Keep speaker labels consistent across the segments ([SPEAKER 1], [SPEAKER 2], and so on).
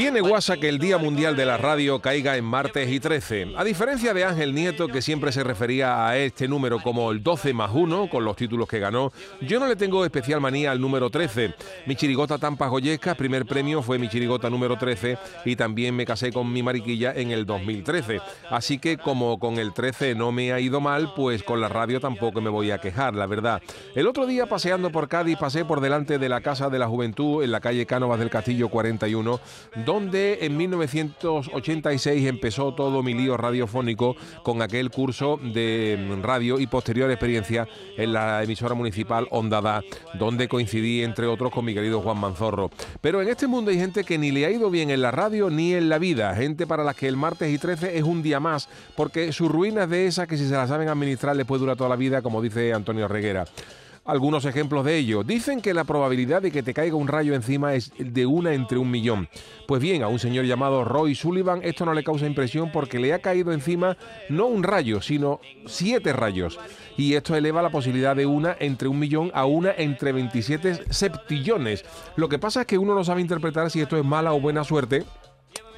[SPEAKER 1] Tiene guasa que el Día Mundial de la Radio caiga en martes y 13. A diferencia de Ángel Nieto, que siempre se refería a este número como el 12 más 1, con los títulos que ganó, yo no le tengo especial manía al número 13. Mi chirigota Tampa Joyesca, primer premio fue mi chirigota número 13 y también me casé con mi mariquilla en el 2013. Así que como con el 13 no me ha ido mal, pues con la radio tampoco me voy a quejar, la verdad. El otro día paseando por Cádiz pasé por delante de la Casa de la Juventud en la calle Cánovas del Castillo 41 donde en 1986 empezó todo mi lío radiofónico con aquel curso de radio y posterior experiencia en la emisora municipal Ondada, donde coincidí entre otros con mi querido Juan Manzorro. Pero en este mundo hay gente que ni le ha ido bien en la radio ni en la vida, gente para las que el martes y 13 es un día más, porque su ruina es de esas que si se la saben administrar les puede durar toda la vida, como dice Antonio Reguera algunos ejemplos de ello. Dicen que la probabilidad de que te caiga un rayo encima es de una entre un millón. Pues bien, a un señor llamado Roy Sullivan esto no le causa impresión porque le ha caído encima no un rayo, sino siete rayos. Y esto eleva la posibilidad de una entre un millón a una entre 27 septillones. Lo que pasa es que uno no sabe interpretar si esto es mala o buena suerte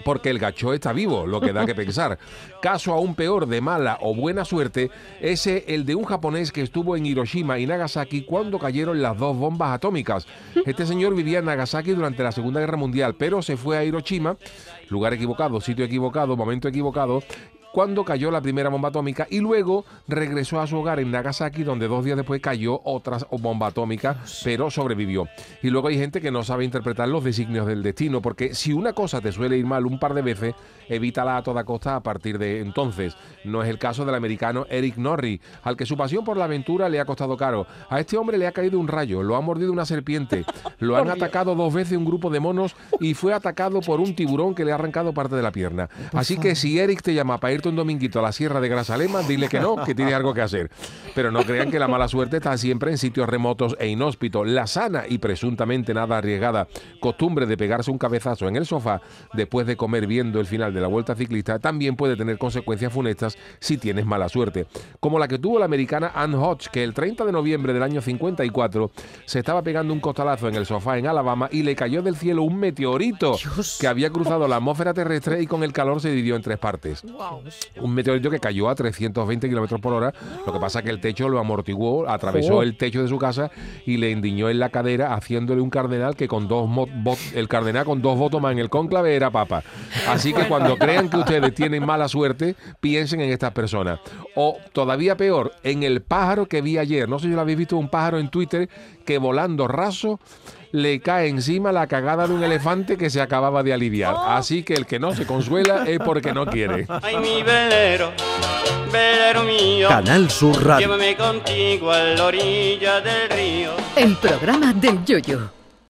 [SPEAKER 1] porque el gacho está vivo, lo que da que pensar. Caso aún peor de mala o buena suerte es el de un japonés que estuvo en Hiroshima y Nagasaki cuando cayeron las dos bombas atómicas. Este señor vivía en Nagasaki durante la Segunda Guerra Mundial, pero se fue a Hiroshima, lugar equivocado, sitio equivocado, momento equivocado, cuando cayó la primera bomba atómica y luego regresó a su hogar en Nagasaki donde dos días después cayó otra bomba atómica, pero sobrevivió. Y luego hay gente que no sabe interpretar los designios del destino, porque si una cosa te suele ir mal un par de veces, evítala a toda costa a partir de entonces. No es el caso del americano Eric Norrie, al que su pasión por la aventura le ha costado caro. A este hombre le ha caído un rayo, lo ha mordido una serpiente, lo han atacado dos veces un grupo de monos y fue atacado por un tiburón que le ha arrancado parte de la pierna. Así que si Eric te llama para ir un dominguito a la Sierra de Grasalema, dile que no, que tiene algo que hacer. Pero no crean que la mala suerte está siempre en sitios remotos e inhóspitos. La sana y presuntamente nada arriesgada costumbre de pegarse un cabezazo en el sofá después de comer viendo el final de la vuelta ciclista también puede tener consecuencias funestas si tienes mala suerte. Como la que tuvo la americana Ann Hodge, que el 30 de noviembre del año 54 se estaba pegando un costalazo en el sofá en Alabama y le cayó del cielo un meteorito que había cruzado la atmósfera terrestre y con el calor se dividió en tres partes un meteorito que cayó a 320 kilómetros por hora. Lo que pasa es que el techo lo amortiguó, atravesó oh. el techo de su casa y le indiñó en la cadera, haciéndole un cardenal que con dos el cardenal con dos votos más en el cónclave era papa. Así que cuando crean que ustedes tienen mala suerte, piensen en estas personas. O todavía peor, en el pájaro que vi ayer. No sé si lo habéis visto, un pájaro en Twitter que volando raso le cae encima la cagada de un elefante que se acababa de aliviar. Así que el que no se consuela es porque no quiere.
[SPEAKER 2] Ay, mi velero, velero mío.
[SPEAKER 3] Canal Sur Radio.
[SPEAKER 2] Llévame contigo a la orilla del río.
[SPEAKER 3] El programa del yoyo.